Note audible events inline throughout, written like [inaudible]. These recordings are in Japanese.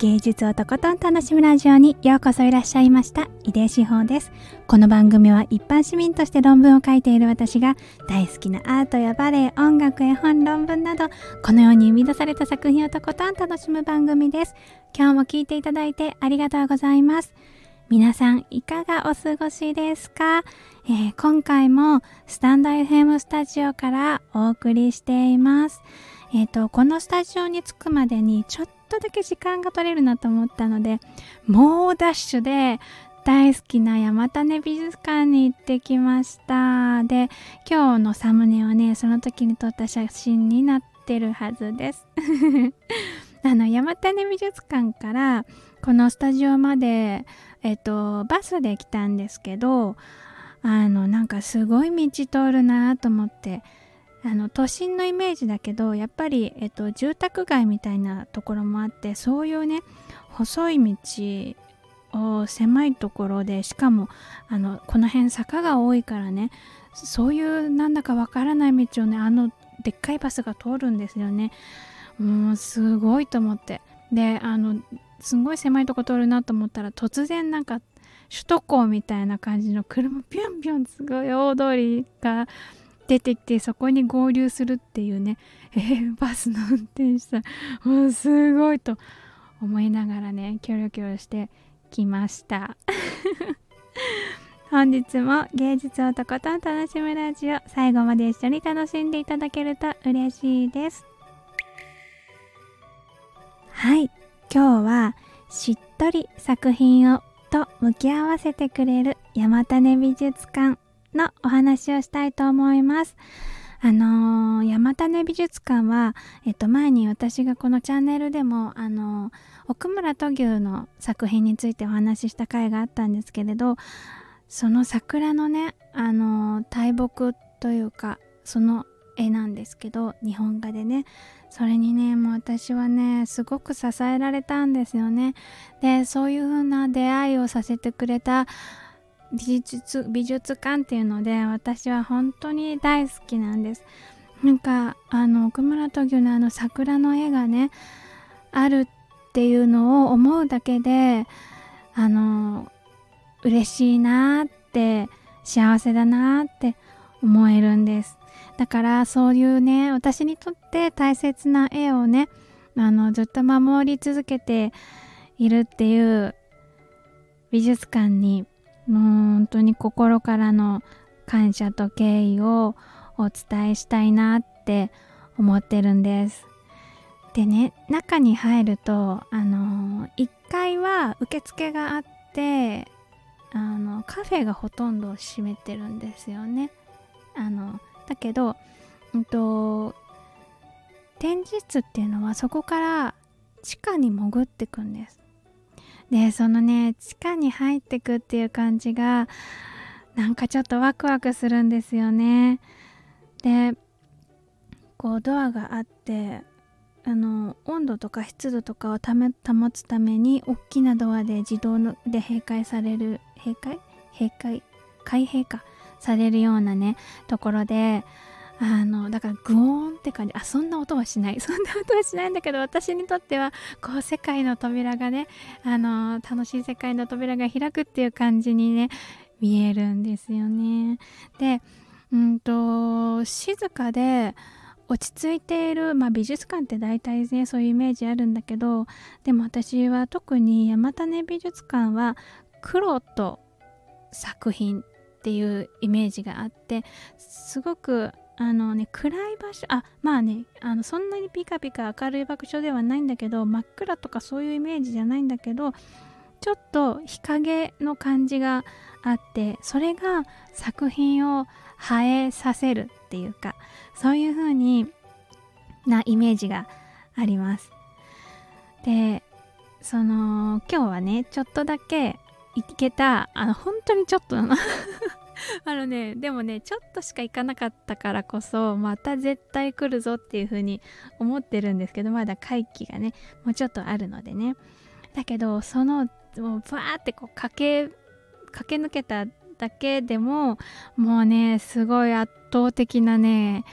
芸術をとことん楽しむラジオにようこそいらっしゃいました。井出志保です。この番組は一般市民として論文を書いている私が大好きなアートやバレエ音楽絵本論文などこのように生み出された作品をとことん楽しむ番組です。今日も聞いていただいてありがとうございます。皆さんいかがお過ごしですか、えー、今回もスタンド FM スタジオからお送りしています。えっ、ー、とこのスタジオに着くまでにちょっとだけ時間が取れるなと思ったのでもうダッシュで大好きな山種美術館に行ってきました。で今日のサムネはねその時に撮った写真になってるはずです。[laughs] あの山種美術館からこのスタジオまでえっとバスで来たんですけどあのなんかすごい道通るなと思ってあの都心のイメージだけどやっぱり、えっと、住宅街みたいなところもあってそういうね細い道を狭いところでしかもあのこの辺坂が多いからねそういうなんだかわからない道をねあのでっかいバスが通るんですよね。もうすごいと思って。であのすごい狭いとこ通るなと思ったら突然なんか首都高みたいな感じの車ピョンピョンすごい大通りが出てきてそこに合流するっていうね、[laughs] えー、バスの運転手さん。[laughs] もうすごいと。思いながらねキョロキョロしてきました。[laughs] 本日も芸術をとことん楽しむラジオ最後まで一緒に楽しんでいただけると嬉しいです。はい。今日はしっとり作品をと向き合わせてくれる山種美術館。のお話をしたいと思います。あのー、山種美術館は、えっと、前に私がこのチャンネルでも、あのー、奥村土牛の作品についてお話しした回があったんですけれど、その桜のね、あのー、大木というか、その絵なんですけど、日本画でね、それにね、もう私はね、すごく支えられたんですよね。で、そういう風な出会いをさせてくれた、美術美術館っていうので私は本当に大好きなんです。なんかあの奥村東牛のあの桜の絵がねあるっていうのを思うだけであの嬉しいなって幸せだなって思えるんです。だからそういうね私にとって大切な絵をねあのずっと守り続けているっていう美術館に本当に心からの感謝と敬意をお伝えしたいなって思ってるんです。でね中に入るとあの1階は受付があってあのカフェがほとんど閉めてるんですよね。あのだけど、うんと、展示室っていうのはそこから地下に潜ってくんです。でそのね地下に入ってくっていう感じがなんかちょっとワクワクするんですよね。でこうドアがあってあの温度とか湿度とかを保つために大きなドアで自動で閉会される閉会？閉会？開閉か。されるようなねところであのだからグーンって感じ。あそんな音はしない。[laughs] そんな音はしないんだけど私にとってはこう世界の扉がねあの楽しい世界の扉が開くっていう感じにね見えるんですよね。でうんと静かで落ち着いている、まあ、美術館って大体ねそういうイメージあるんだけどでも私は特に山種美術館は黒と作品っていうイメージがあってすごくあのね暗い場所あまあねあのそんなにピカピカ明るい場所ではないんだけど真っ暗とかそういうイメージじゃないんだけどちょっと日陰の感じがあってそれが作品を映えさせるっていうかそういう風になイメージがあります。でその今日はねちょっとだけ行けたあの本当にちょっとなの [laughs] あのねでもねちょっとしか行かなかったからこそまた絶対来るぞっていう風に思ってるんですけどまだ会期がねもうちょっとあるのでね。だけどそのもうバーってこう駆け駆け抜けただけでももうねすごい圧倒的なね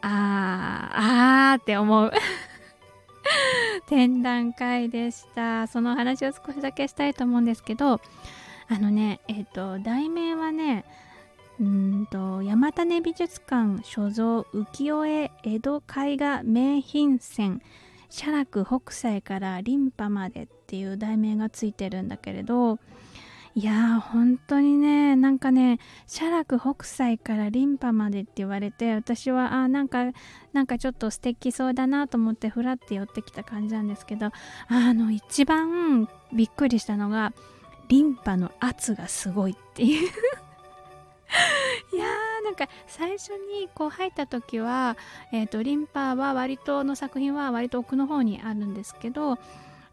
あーあーって思う。[laughs] 展覧会でした。その話を少しだけしたいと思うんですけどあのねえっ、ー、と題名はねうんと山種美術館所蔵浮世絵江戸絵画名品線写楽北斎からリンパまでっていう題名がついてるんだけれどいやー本当にねなんかね写楽北斎からリンパまでって言われて私はあなんかなんかちょっと素敵そうだなと思ってふらって寄ってきた感じなんですけどあの一番びっくりしたのがリンパの圧がすごいっていう。[laughs] いやーなんか最初にこう入った時は、えーと、リンパは割との作品は割と奥の方にあるんですけど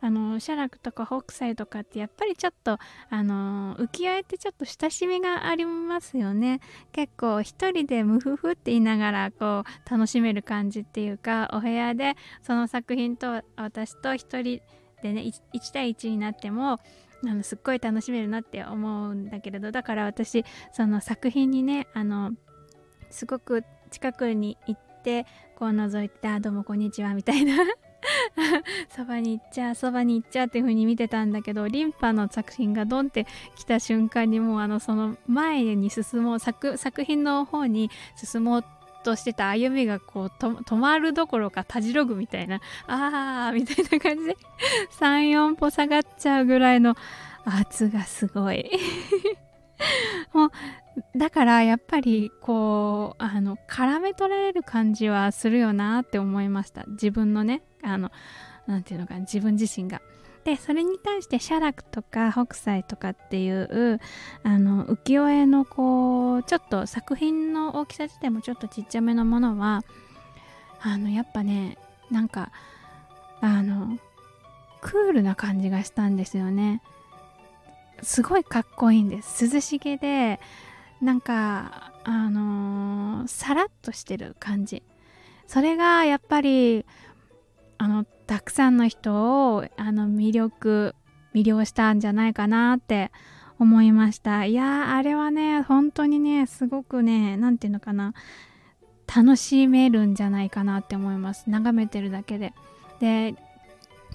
あの写楽とか北斎とかってやっぱりちょっとあの浮世絵ってちょっと親しみがありますよね。結構一人でムフフって言いながらこう楽しめる感じっていうかお部屋でその作品と私と一人でね 1, 1対1になってもあのすっごい楽しめるなって思うんだけれどだから私その作品にねあのすごく近くに行ってこう覗いて「あどうもこんにちは」みたいな。[laughs] そばに行っちゃそばに行っちゃっていう風に見てたんだけどリンパの作品がドンって来た瞬間にもうあのその前に進もう作品の方に進もうってとしてた歩みがこう止まるどころかたじろぐみたいなあーみたいな感じで [laughs] 34歩下がっちゃうぐらいの圧がすごい。[laughs] もうだからやっぱりこうあの絡め取られる感じはするよなって思いました。自分のねあの何て言うのかな自分自身が。でそれに対して写楽とか北斎とかっていうあの浮世絵のこうちょっと作品の大きさ自体もちょっとちっちゃめのものはあのやっぱねなんかあのクールな感じがしたんですよね。すごいかっこいいんです。涼しげでなんかあのー、さらっとしてる感じ。それがやっぱりあのたくさんの人をあの魅力魅了したんじゃないかなって思いました。いやあれはね本当にねすごくね何て言うのかな楽しめるんじゃないかなって思います。眺めてるだけで。で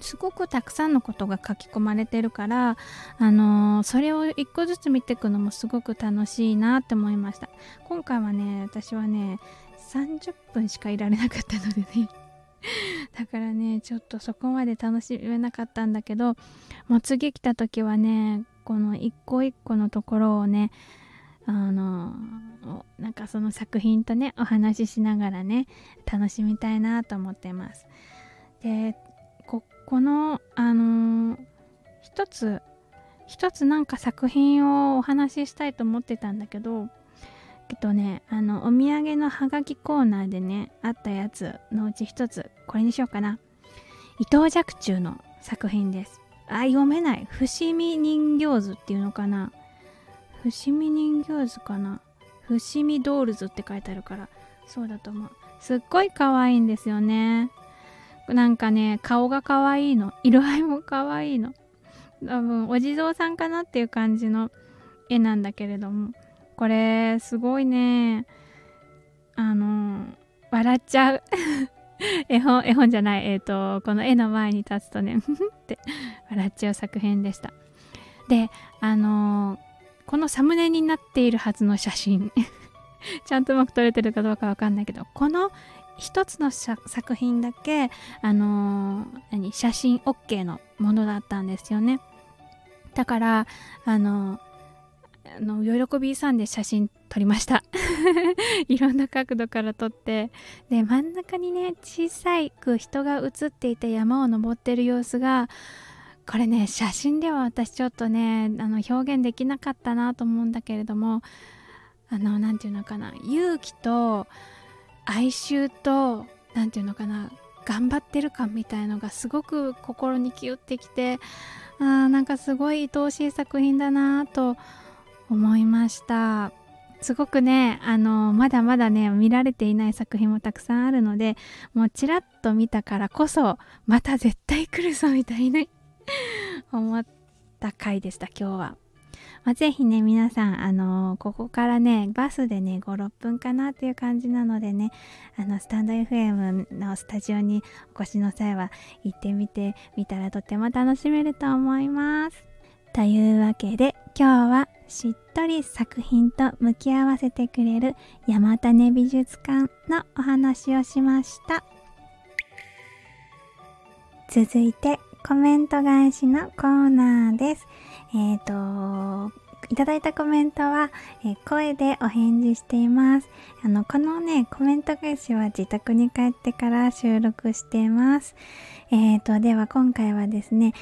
すごくたくさんのことが書き込まれてるからあのー、それを一個ずつ見ていくのもすごく楽しいなって思いました。今回はね私はね30分しかいられなかったのでね。だからねちょっとそこまで楽しめなかったんだけどもう次来た時はねこの一個一個のところをねあのなんかその作品とねお話ししながらね楽しみたいなと思ってます。でここのあの一つ一つなんか作品をお話ししたいと思ってたんだけどえっとねあのお土産のハガキコーナーでねあったやつのうち一つこれにしようかな。伊藤若冲の作品です。あ読めない。伏見人形図っていうのかな。伏見人形図かな。伏見ドールズって書いてあるからそうだと思う。すっごい可愛いんですよね。なんかね顔が可愛いの。色合いも可愛いの。多分お地蔵さんかなっていう感じの絵なんだけれども。これすごいね。あの笑っちゃう。[laughs] 絵本絵本じゃない。えっ、ー、とこの絵の前に立つとねって笑っちゃう作品でした。であのこのサムネになっているはずの写真。[laughs] ちゃんとうまく撮れてるかどうかわかんないけどこの一つの作品だけあの何写真 OK のものだったんですよね。だからあのあの喜びさんで写真撮りました。[laughs] いろんな角度から撮って。で真ん中にね小さいく人が写っていて山を登ってる様子がこれね写真では私ちょっとねあの表現できなかったなと思うんだけれどもあの何て言うのかな勇気と哀愁と何て言うのかな頑張ってる感みたいのがすごく心にキュッてきてあーなんかすごい愛おしい作品だなと思いました。すごくねあのまだまだね見られていない作品もたくさんあるのでもうちらっと見たからこそまた絶対来るぞみたいに [laughs] 思った回でした今日は。まあ、ぜひね皆さんあのー、ここからねバスでね56分かなっていう感じなのでねあのスタンド FM のスタジオにお越しの際は行ってみてみたらとても楽しめると思います。というわけで今日はしっとり作品と向き合わせてくれる山種美術館のお話をしました。続いてコメント返しのコーナーです。えっ、ー、といただいたコメントは、えー、声でお返事しています。あの、このね、コメント返しは自宅に帰ってから収録しています。えーと、では今回はですね、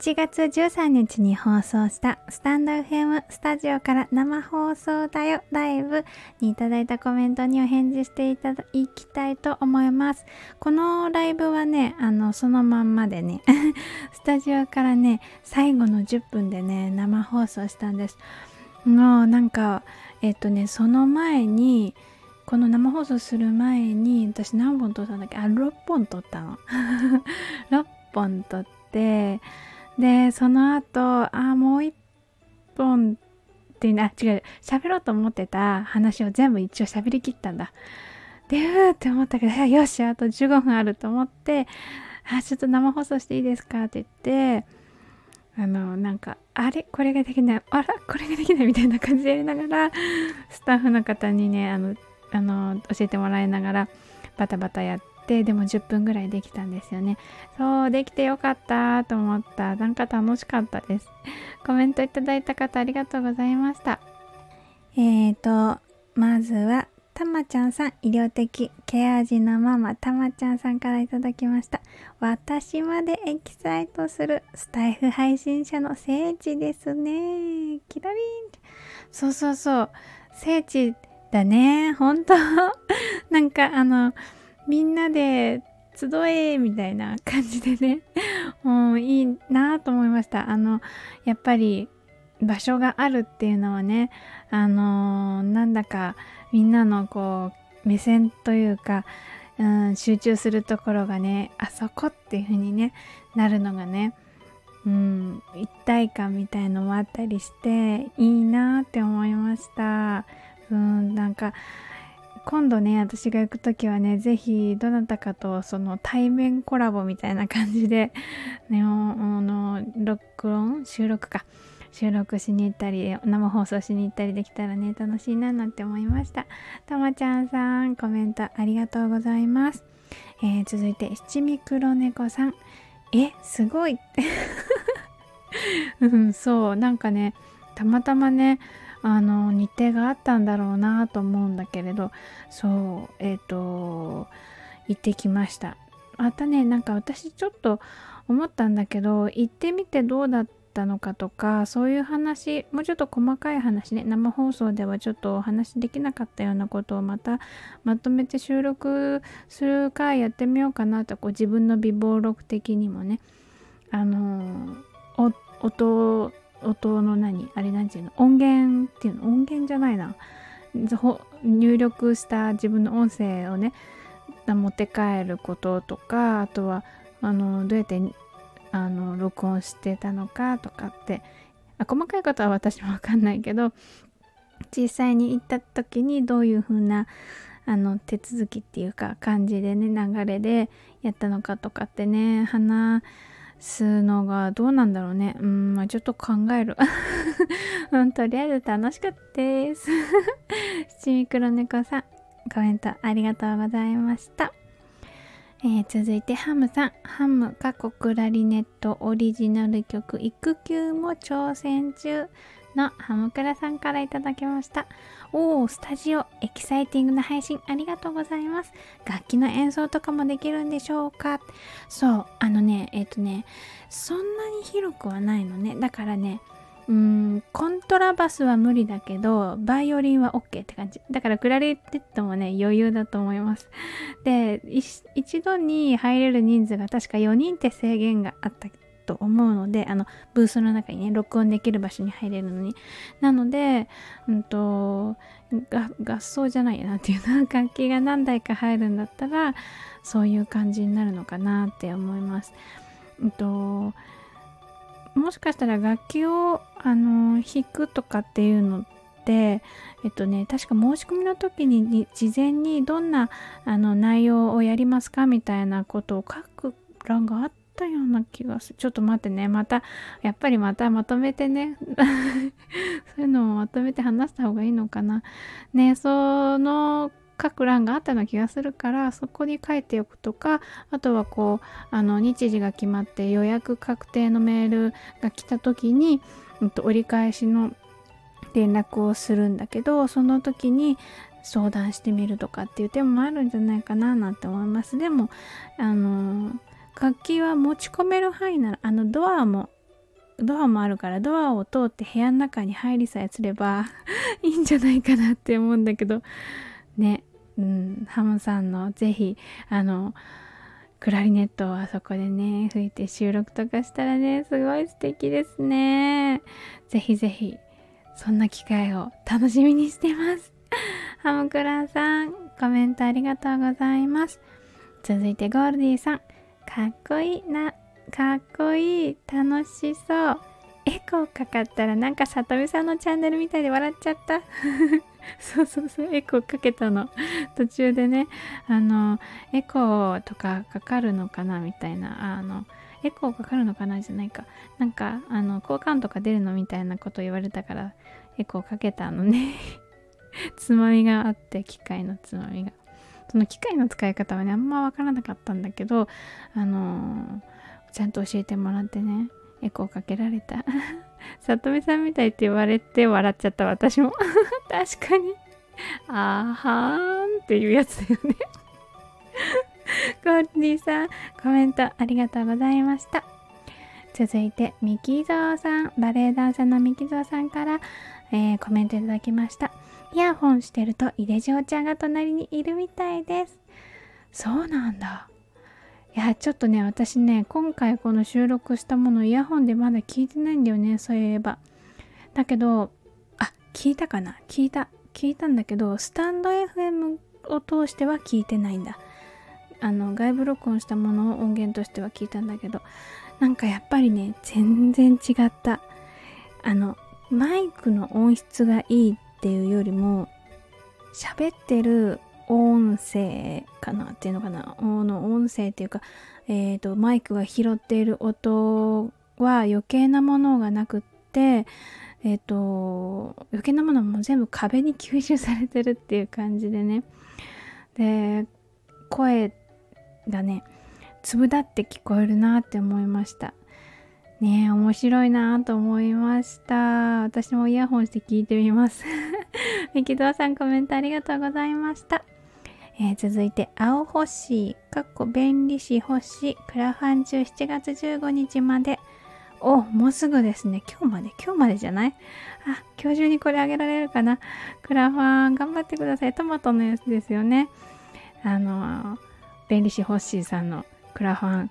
7月13日に放送したスタンド FM スタジオから生放送だよライブにいただいたコメントにお返事していただきたいと思います。このライブはね、あの、そのまんまでね、[laughs] スタジオからね、最後の10分でね、生放送したんです。もうなんか、えっ、とね、その前に、この生放送する前に私何本撮ったんだっけ？あ6本撮ったの。[laughs] 6本撮ってでその後あもう1本っていうのあ違う喋ろうと思ってた話を全部一応喋りきったんだ。でうーって思ったけどよしあと15分あると思ってあちょっと生放送していいですか？って言ってあのなんかあれ？これができない。あらこれができないみたいな感じでやりながらスタッフの方にねあのあの教えてもらいながらバタバタやってでも10分ぐらいできたんですよね。そうできてよかったと思った。なんか楽しかったです。コメントいただいた方ありがとうございました。えーとまずはたまちゃんさん医療的ケア児のママたまちゃんさんからいただきました。私までエキサイトするスタイフ配信者の聖地ですね。キラリン。そうそうそう。聖地だね。本当。[laughs] なんかあのみんなで集えみたいな感じでね。もういいなと思いました。あのやっぱり場所があるっていうのはねあのなんだかみんなのこう目線というか、うん、集中するところがねあそこっていう風にねなるのがねうん一体感みたいのもあったりしていいなって思いました。うんなんか今度ね私が行く時はね是非どなたかとその対面コラボみたいな感じでねあの録音？収録か。収録しに行ったり生放送しに行ったりできたらね楽しいななんて思いました。たまちゃんさんコメントありがとうございます、えー、続いて七味黒猫さん。えすごい。[laughs] うんそうなんかねたまたまねあの日程があったんだろうなと思うんだけれどそうえっ、ー、と行ってきました。またねなんか私ちょっと思ったんだけど行ってみてどうだった？たのかとかそういう話もうちょっと細かい話ね生放送ではちょっとお話できなかったようなことをまたまとめて収録する回やってみようかなとこう自分の備忘録的にもねあの音音の何あれなんていうの音源っていうの音源じゃないな入力した自分の音声をね持って帰ることとかあとはあのどうやってあの録音してたのかとかってあ細かいことは私も分かんないけど実際に行った時にどういう風なあの手続きっていうか感じでね流れでやったのかとかってね話すのがどうなんだろうね。うん、まあちょっと考える。[laughs] うん、とりあえず楽しかったです。七味黒猫さん、コメントありがとうございました。えー、続いてハムさん。ハム過去クラリネットオリジナル曲育休も挑戦中のハムクラさんからいただきました。おー、スタジオ、エキサイティングな配信ありがとうございます。楽器の演奏とかもできるんでしょうか？そう、あのね、えっ、ー、とね、そんなに広くはないのね。だからね、うん、コントラバスは無理だけど、バイオリンは OK って感じ。だからクラリネットもね、余裕だと思います。で、一度に入れる人数が確か4人って制限があったと思うのであのブースの中にね録音できる場所に入れるのになのでうんと合奏じゃないなっていうの [laughs] 楽器が何台か入るんだったらそういう感じになるのかなって思います。うんともしかしたら楽器をあの弾くとかっていうのってえっとね確か申し込みの時に事前にどんなあの内容をやりますかみたいなことを書く欄があったような気がする。ちょっと待ってねまたやっぱりまたまとめてね。[laughs] そういうのをまとめて話した方がいいのかな。ねそのく欄があったような気がするからそこに書いておくとかあとはこうあの日時が決まって予約確定のメールが来た時に、うん、と折り返しの連絡をするんだけどその時に相談してみるとかっていう手もあるんじゃないかななんて思います。でもあの楽器は持ち込める範囲ならあのドアもドアもあるからドアを通って部屋の中に入りさえすれば [laughs] いいんじゃないかなって思うんだけど。ね。うん、ハムさんのぜひあのクラリネットをあそこでね吹いて収録とかしたらねすごい素敵ですね。ぜひぜひそんな機会を楽しみにしてます。[laughs] ハムクラさんコメントありがとうございます。続いてゴールディさんかっこいいなかっこいい楽しそう。エコーかかったらなんかさとみさんのチャンネルみたいで笑っちゃった。[laughs] そうそうそうエコーかけたの。[laughs] 途中でねあのエコーとかかかるのかなみたいな。あのエコーかかるのかなじゃないか。なんかあの交換とか出るのみたいなこと言われたからエコーかけたのね。[laughs] つまみがあって機械のつまみが。その機械の使い方はねあんま分からなかったんだけどあのちゃんと教えてもらってね。エコーかけられた。[laughs] 里見さんみたいって言われて笑っちゃった私も。[laughs] 確かに。あーはーんっていうやつだよね。[laughs] ゴールディさんコメントありがとうございました。続いてミキゾーさん。バレエダンサーのミキゾーさんから、えー、コメントいただきました。イヤホンしてると井出嬢ちゃんが隣にいるみたいです。そうなんだ。いやちょっとね私ね今回この収録したものイヤホンでまだ聞いてないんだよねそういえば。だけどあ聞いたかな？聞いた聞いたんだけどスタンド FM を通しては聞いてないんだ。あの外部録音したものを音源としては聞いたんだけど。なんかやっぱりね全然違った。あのマイクの音質がいいっていうよりも喋ってる音声かな？っていうのかな？の音声っていうか、えーと、マイクが拾っている音は余計なものがなくってえ、ー、と余計なものも全部壁に吸収されてるっていう感じでね。で声がね粒立って聞こえるなって思いました。ね面白いなと思いました。私もイヤホンして聞いてみます。[laughs] ミキドアさんコメントありがとうございました。えー、続いて、青星、かっこ便利士星、クラファン中7月15日まで。お、もうすぐですね。今日まで、今日までじゃない？あ、今日中にこれあげられるかな？クラファン、頑張ってください。トマトのやつですよね。あの、便利士星さんのクラファン、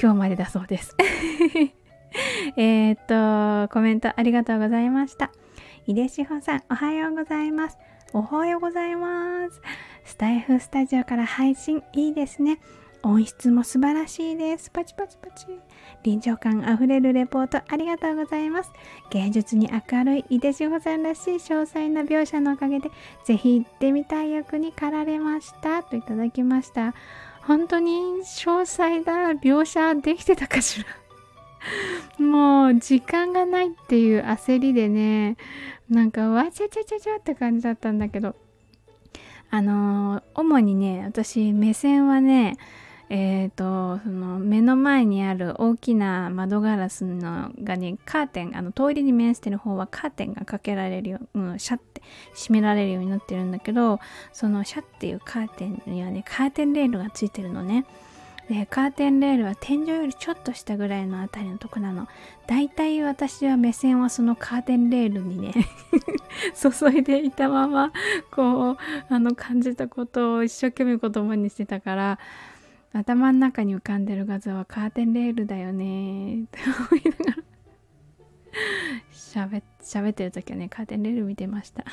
今日までだそうです。[laughs] えっと、コメントありがとうございました。井出志保さん、おはようございます。おはようございます。スタイフスタジオから配信いいですね。音質も素晴らしいです。パチパチパチ。臨場感あふれるレポートありがとうございます。芸術に明るい井出志保さんらしい詳細な描写のおかげで、ぜひ行ってみたい欲に駆られました。といただきました。本当に詳細な描写できてたかしら [laughs] もう時間がないっていう焦りでね、なんかわちゃちゃちゃちゃって感じだったんだけど、あの、主にね私目線はねえーと、その目の前にある大きな窓ガラスのがねカーテンあの通りに面してる方はカーテンがかけられるよう、うん、シャッて閉められるようになってるんだけどそのシャッっていうカーテンにはねカーテンレールがついてるのね。でカーテンレールは天井よりちょっと下ぐらいのあたりのとこなの。だいたい私は目線はそのカーテンレールにね [laughs] 注いでいたままこうあの感じたことを一生懸命言葉にしてたから頭の中に浮かんでる画像はカーテンレールだよねって思いながら [laughs] 喋喋ってる時はねカーテンレール見てました。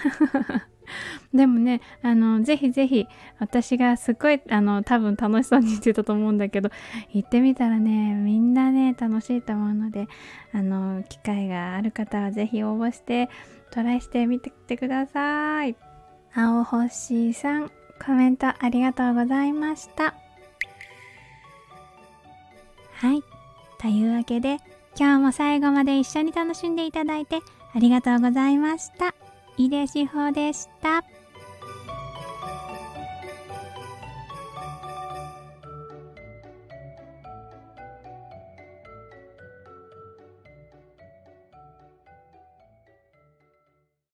[laughs] でもねあのぜひぜひ私がすごいあの多分楽しそうに言ってたと思うんだけど行ってみたらねみんなね楽しいと思うのであの機会がある方はぜひ応募してトライしてみてきてください。青星さんコメントありがとうございました。はい。というわけで今日も最後まで一緒に楽しんでいただいてありがとうございました。井出志保でした。